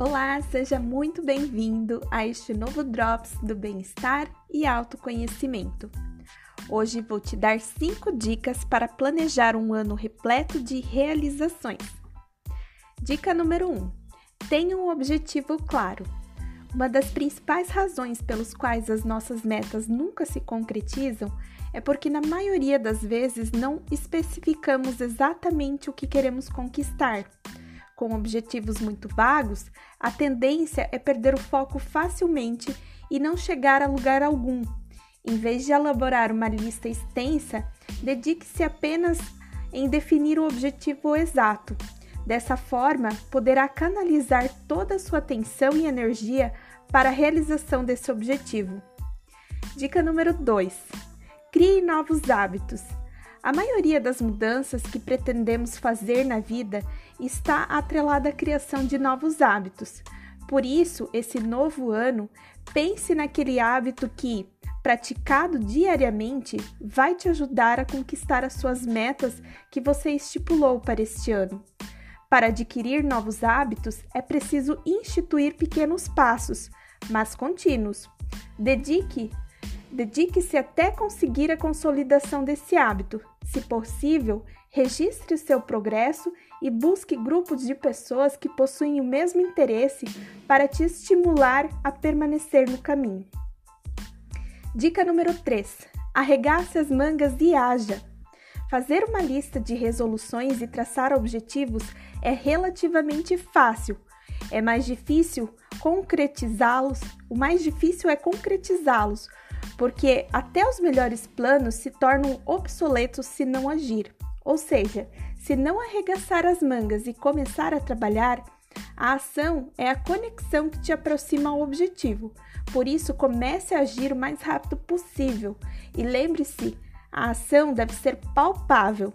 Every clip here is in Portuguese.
Olá, seja muito bem-vindo a este novo Drops do Bem-Estar e Autoconhecimento. Hoje vou te dar cinco dicas para planejar um ano repleto de realizações. Dica número 1: um, tenha um objetivo claro. Uma das principais razões pelos quais as nossas metas nunca se concretizam é porque, na maioria das vezes, não especificamos exatamente o que queremos conquistar com objetivos muito vagos, a tendência é perder o foco facilmente e não chegar a lugar algum. Em vez de elaborar uma lista extensa, dedique-se apenas em definir o objetivo exato. Dessa forma, poderá canalizar toda a sua atenção e energia para a realização desse objetivo. Dica número 2: Crie novos hábitos. A maioria das mudanças que pretendemos fazer na vida está atrelada à criação de novos hábitos. Por isso, esse novo ano, pense naquele hábito que, praticado diariamente, vai te ajudar a conquistar as suas metas que você estipulou para este ano. Para adquirir novos hábitos, é preciso instituir pequenos passos, mas contínuos. Dedique Dedique-se até conseguir a consolidação desse hábito. Se possível, registre o seu progresso e busque grupos de pessoas que possuem o mesmo interesse para te estimular a permanecer no caminho. Dica número 3: arregace as mangas e haja. Fazer uma lista de resoluções e traçar objetivos é relativamente fácil. É mais difícil concretizá-los, o mais difícil é concretizá-los, porque até os melhores planos se tornam obsoletos se não agir. Ou seja, se não arregaçar as mangas e começar a trabalhar, a ação é a conexão que te aproxima ao objetivo. Por isso, comece a agir o mais rápido possível e lembre-se, a ação deve ser palpável,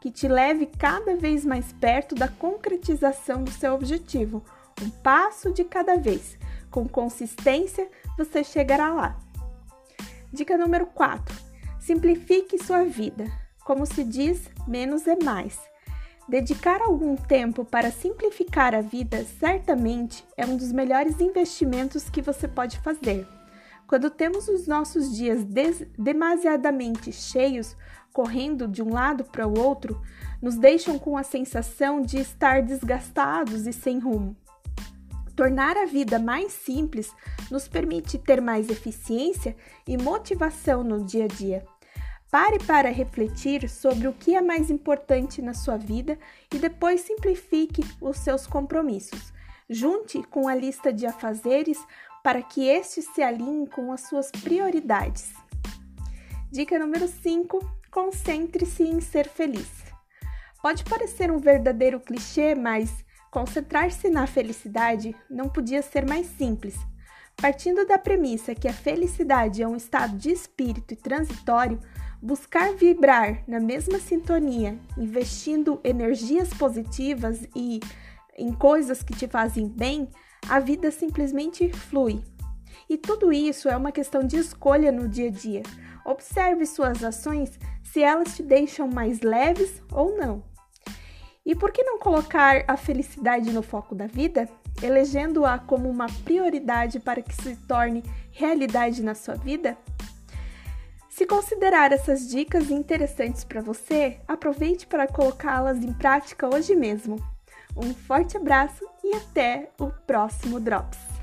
que te leve cada vez mais perto da concretização do seu objetivo, um passo de cada vez. Com consistência, você chegará lá. Dica número 4: simplifique sua vida. Como se diz, menos é mais. Dedicar algum tempo para simplificar a vida certamente é um dos melhores investimentos que você pode fazer. Quando temos os nossos dias demasiadamente cheios, correndo de um lado para o outro, nos deixam com a sensação de estar desgastados e sem rumo. Tornar a vida mais simples nos permite ter mais eficiência e motivação no dia a dia. Pare para refletir sobre o que é mais importante na sua vida e depois simplifique os seus compromissos. Junte com a lista de afazeres para que estes se alinhem com as suas prioridades. Dica número 5: concentre-se em ser feliz. Pode parecer um verdadeiro clichê, mas Concentrar-se na felicidade não podia ser mais simples. Partindo da premissa que a felicidade é um estado de espírito e transitório, buscar vibrar na mesma sintonia, investindo energias positivas e em coisas que te fazem bem, a vida simplesmente flui. E tudo isso é uma questão de escolha no dia a dia. Observe suas ações se elas te deixam mais leves ou não. E por que não colocar a felicidade no foco da vida, elegendo-a como uma prioridade para que se torne realidade na sua vida? Se considerar essas dicas interessantes para você, aproveite para colocá-las em prática hoje mesmo. Um forte abraço e até o próximo Drops!